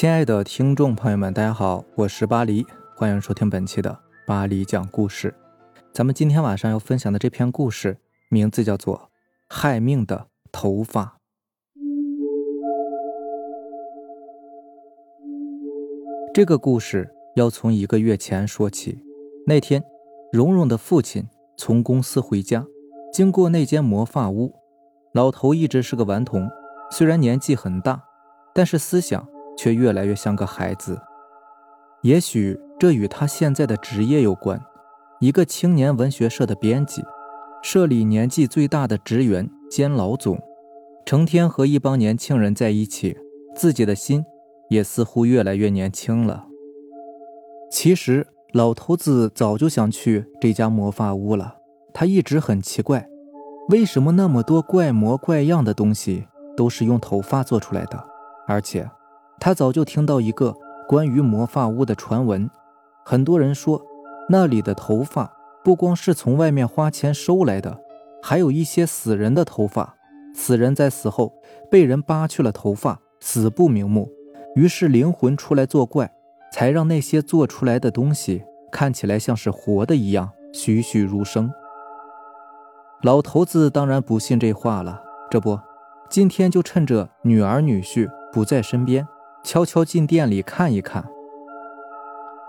亲爱的听众朋友们，大家好，我是巴黎，欢迎收听本期的巴黎讲故事。咱们今天晚上要分享的这篇故事，名字叫做《害命的头发》。这个故事要从一个月前说起。那天，蓉蓉的父亲从公司回家，经过那间魔法屋，老头一直是个顽童，虽然年纪很大，但是思想。却越来越像个孩子，也许这与他现在的职业有关。一个青年文学社的编辑，社里年纪最大的职员兼老总，成天和一帮年轻人在一起，自己的心也似乎越来越年轻了。其实老头子早就想去这家魔法屋了，他一直很奇怪，为什么那么多怪模怪样的东西都是用头发做出来的，而且。他早就听到一个关于魔法屋的传闻，很多人说那里的头发不光是从外面花钱收来的，还有一些死人的头发。死人在死后被人扒去了头发，死不瞑目，于是灵魂出来作怪，才让那些做出来的东西看起来像是活的一样栩栩如生。老头子当然不信这话了，这不，今天就趁着女儿女婿不在身边。悄悄进店里看一看，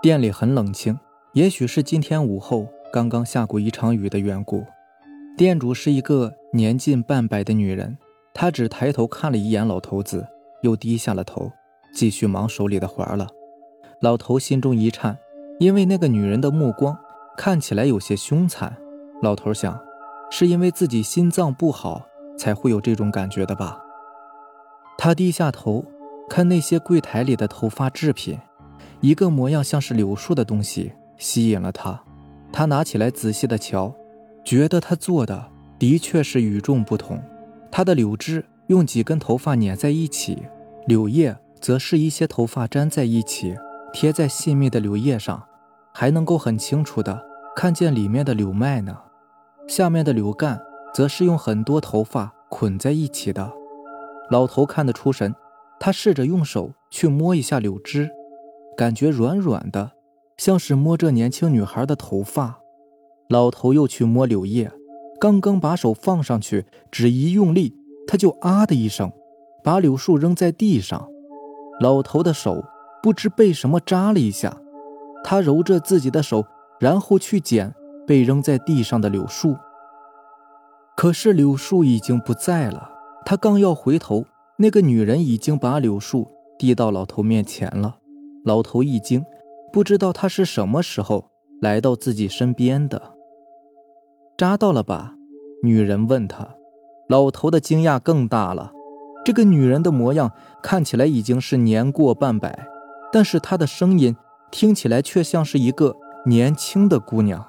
店里很冷清，也许是今天午后刚刚下过一场雨的缘故。店主是一个年近半百的女人，她只抬头看了一眼老头子，又低下了头，继续忙手里的活了。老头心中一颤，因为那个女人的目光看起来有些凶残。老头想，是因为自己心脏不好才会有这种感觉的吧？他低下头。看那些柜台里的头发制品，一个模样像是柳树的东西吸引了他。他拿起来仔细的瞧，觉得他做的的确是与众不同。他的柳枝用几根头发粘在一起，柳叶则是一些头发粘在一起，贴在细密的柳叶上，还能够很清楚的看见里面的柳脉呢。下面的柳干则是用很多头发捆在一起的。老头看得出神。他试着用手去摸一下柳枝，感觉软软的，像是摸着年轻女孩的头发。老头又去摸柳叶，刚刚把手放上去，只一用力，他就啊的一声，把柳树扔在地上。老头的手不知被什么扎了一下，他揉着自己的手，然后去捡被扔在地上的柳树。可是柳树已经不在了，他刚要回头。那个女人已经把柳树递到老头面前了，老头一惊，不知道她是什么时候来到自己身边的。扎到了吧？女人问他。老头的惊讶更大了，这个女人的模样看起来已经是年过半百，但是她的声音听起来却像是一个年轻的姑娘。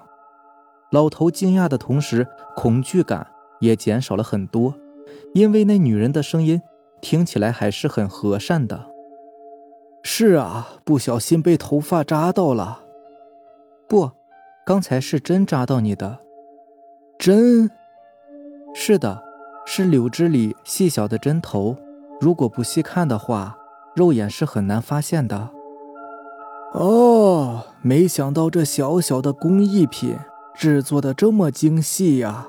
老头惊讶的同时，恐惧感也减少了很多，因为那女人的声音。听起来还是很和善的。是啊，不小心被头发扎到了。不，刚才是针扎到你的。针？是的，是柳枝里细小的针头。如果不细看的话，肉眼是很难发现的。哦，没想到这小小的工艺品制作的这么精细呀。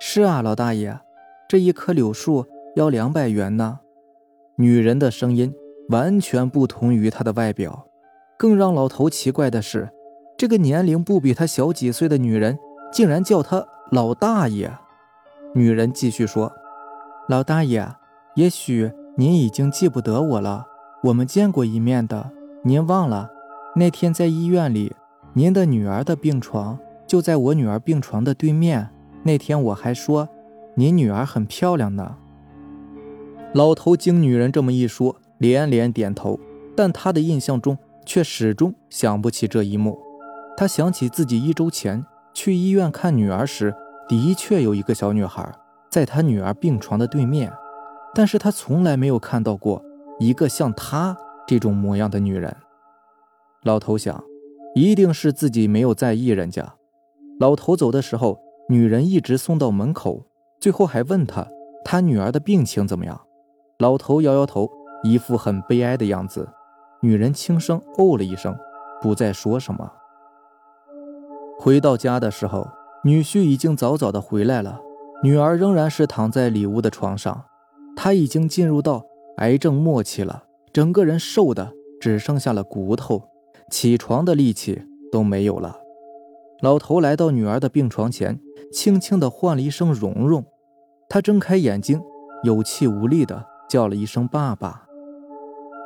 是啊，老大爷，这一棵柳树。要两百元呢。女人的声音完全不同于她的外表，更让老头奇怪的是，这个年龄不比他小几岁的女人竟然叫他老大爷。女人继续说：“老大爷，也许您已经记不得我了，我们见过一面的，您忘了？那天在医院里，您的女儿的病床就在我女儿病床的对面。那天我还说，您女儿很漂亮呢。”老头经女人这么一说，连连点头，但他的印象中却始终想不起这一幕。他想起自己一周前去医院看女儿时，的确有一个小女孩在他女儿病床的对面，但是他从来没有看到过一个像她这种模样的女人。老头想，一定是自己没有在意人家。老头走的时候，女人一直送到门口，最后还问他他女儿的病情怎么样。老头摇摇头，一副很悲哀的样子。女人轻声哦了一声，不再说什么。回到家的时候，女婿已经早早的回来了，女儿仍然是躺在里屋的床上，她已经进入到癌症末期了，整个人瘦的只剩下了骨头，起床的力气都没有了。老头来到女儿的病床前，轻轻地唤了一声“蓉蓉”，他睁开眼睛，有气无力地叫了一声“爸爸”。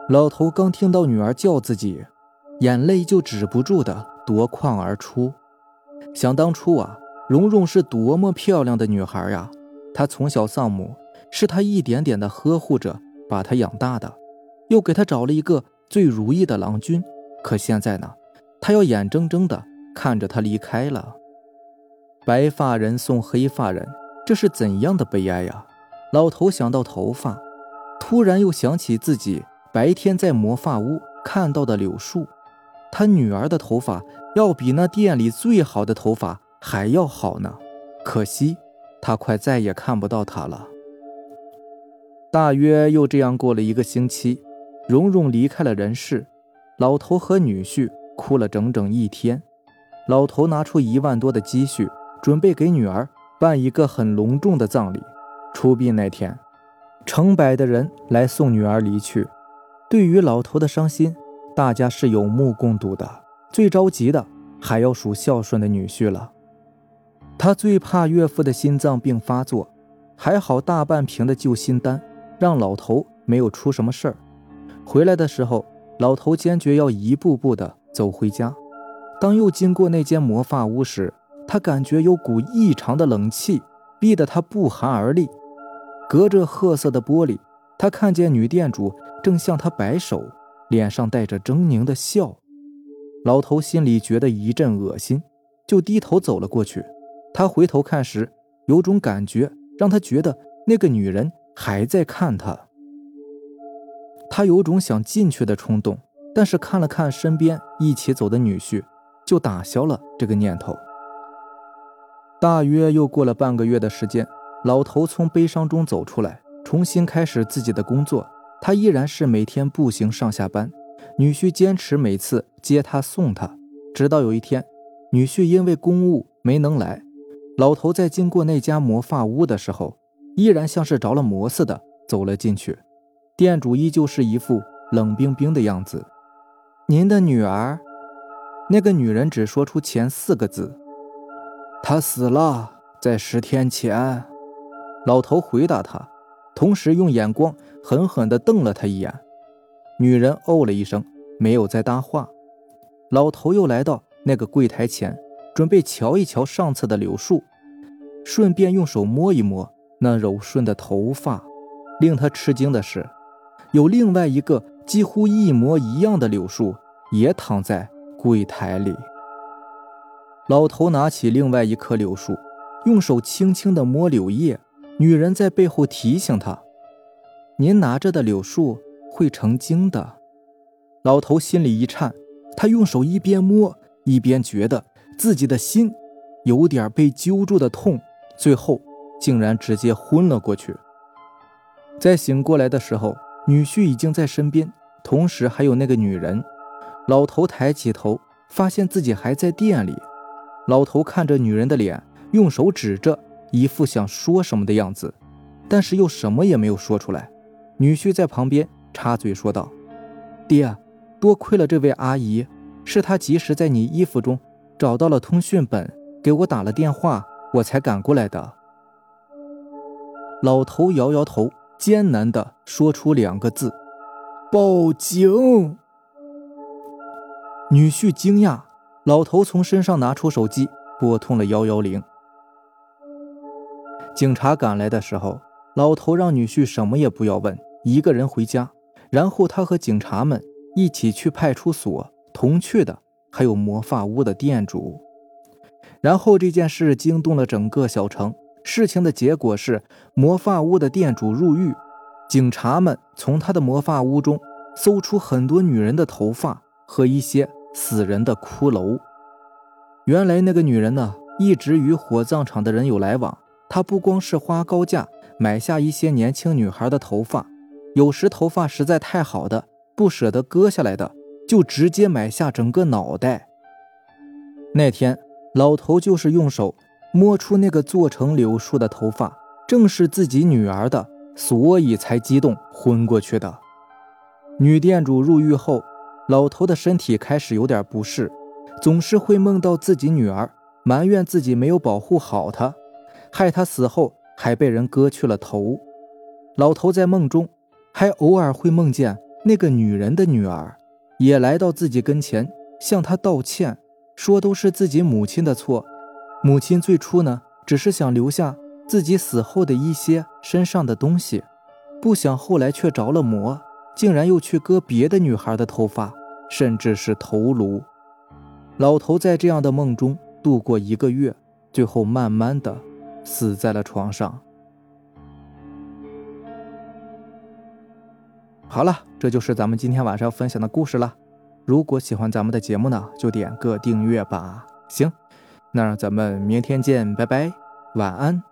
老头刚听到女儿叫自己，眼泪就止不住的夺眶而出。想当初啊，蓉蓉是多么漂亮的女孩呀！她从小丧母，是他一点点的呵护着把她养大的，又给她找了一个最如意的郎君。可现在呢，他要眼睁睁的看着她离开了。白发人送黑发人，这是怎样的悲哀呀！老头想到头发，突然又想起自己。白天在魔法屋看到的柳树，他女儿的头发要比那店里最好的头发还要好呢。可惜他快再也看不到她了。大约又这样过了一个星期，蓉蓉离开了人世，老头和女婿哭了整整一天。老头拿出一万多的积蓄，准备给女儿办一个很隆重的葬礼。出殡那天，成百的人来送女儿离去。对于老头的伤心，大家是有目共睹的。最着急的还要数孝顺的女婿了。他最怕岳父的心脏病发作，还好大半瓶的救心丹让老头没有出什么事儿。回来的时候，老头坚决要一步步的走回家。当又经过那间魔法屋时，他感觉有股异常的冷气，逼得他不寒而栗。隔着褐色的玻璃，他看见女店主。正向他摆手，脸上带着狰狞的笑。老头心里觉得一阵恶心，就低头走了过去。他回头看时，有种感觉让他觉得那个女人还在看他。他有种想进去的冲动，但是看了看身边一起走的女婿，就打消了这个念头。大约又过了半个月的时间，老头从悲伤中走出来，重新开始自己的工作。他依然是每天步行上下班，女婿坚持每次接他送他，直到有一天，女婿因为公务没能来，老头在经过那家魔发屋的时候，依然像是着了魔似的走了进去，店主依旧是一副冷冰冰的样子。您的女儿，那个女人只说出前四个字：“她死了，在十天前。”老头回答他。同时用眼光狠狠地瞪了他一眼，女人哦了一声，没有再搭话。老头又来到那个柜台前，准备瞧一瞧上次的柳树，顺便用手摸一摸那柔顺的头发。令他吃惊的是，有另外一个几乎一模一样的柳树也躺在柜台里。老头拿起另外一棵柳树，用手轻轻地摸柳叶。女人在背后提醒他：“您拿着的柳树会成精的。”老头心里一颤，他用手一边摸，一边觉得自己的心有点被揪住的痛，最后竟然直接昏了过去。在醒过来的时候，女婿已经在身边，同时还有那个女人。老头抬起头，发现自己还在店里。老头看着女人的脸，用手指着。一副想说什么的样子，但是又什么也没有说出来。女婿在旁边插嘴说道：“爹，多亏了这位阿姨，是她及时在你衣服中找到了通讯本，给我打了电话，我才赶过来的。”老头摇摇头，艰难地说出两个字：“报警。”女婿惊讶，老头从身上拿出手机，拨通了幺幺零。警察赶来的时候，老头让女婿什么也不要问，一个人回家。然后他和警察们一起去派出所，同去的还有魔发屋的店主。然后这件事惊动了整个小城。事情的结果是，魔发屋的店主入狱，警察们从他的魔发屋中搜出很多女人的头发和一些死人的骷髅。原来那个女人呢，一直与火葬场的人有来往。他不光是花高价买下一些年轻女孩的头发，有时头发实在太好的，不舍得割下来的，就直接买下整个脑袋。那天，老头就是用手摸出那个做成柳树的头发，正是自己女儿的，所以才激动昏过去的。女店主入狱后，老头的身体开始有点不适，总是会梦到自己女儿，埋怨自己没有保护好她，害他死后还被人割去了头。老头在梦中。还偶尔会梦见那个女人的女儿，也来到自己跟前，向他道歉，说都是自己母亲的错。母亲最初呢，只是想留下自己死后的一些身上的东西，不想后来却着了魔，竟然又去割别的女孩的头发，甚至是头颅。老头在这样的梦中度过一个月，最后慢慢的死在了床上。好了，这就是咱们今天晚上要分享的故事了。如果喜欢咱们的节目呢，就点个订阅吧。行，那咱们明天见，拜拜，晚安。